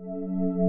Música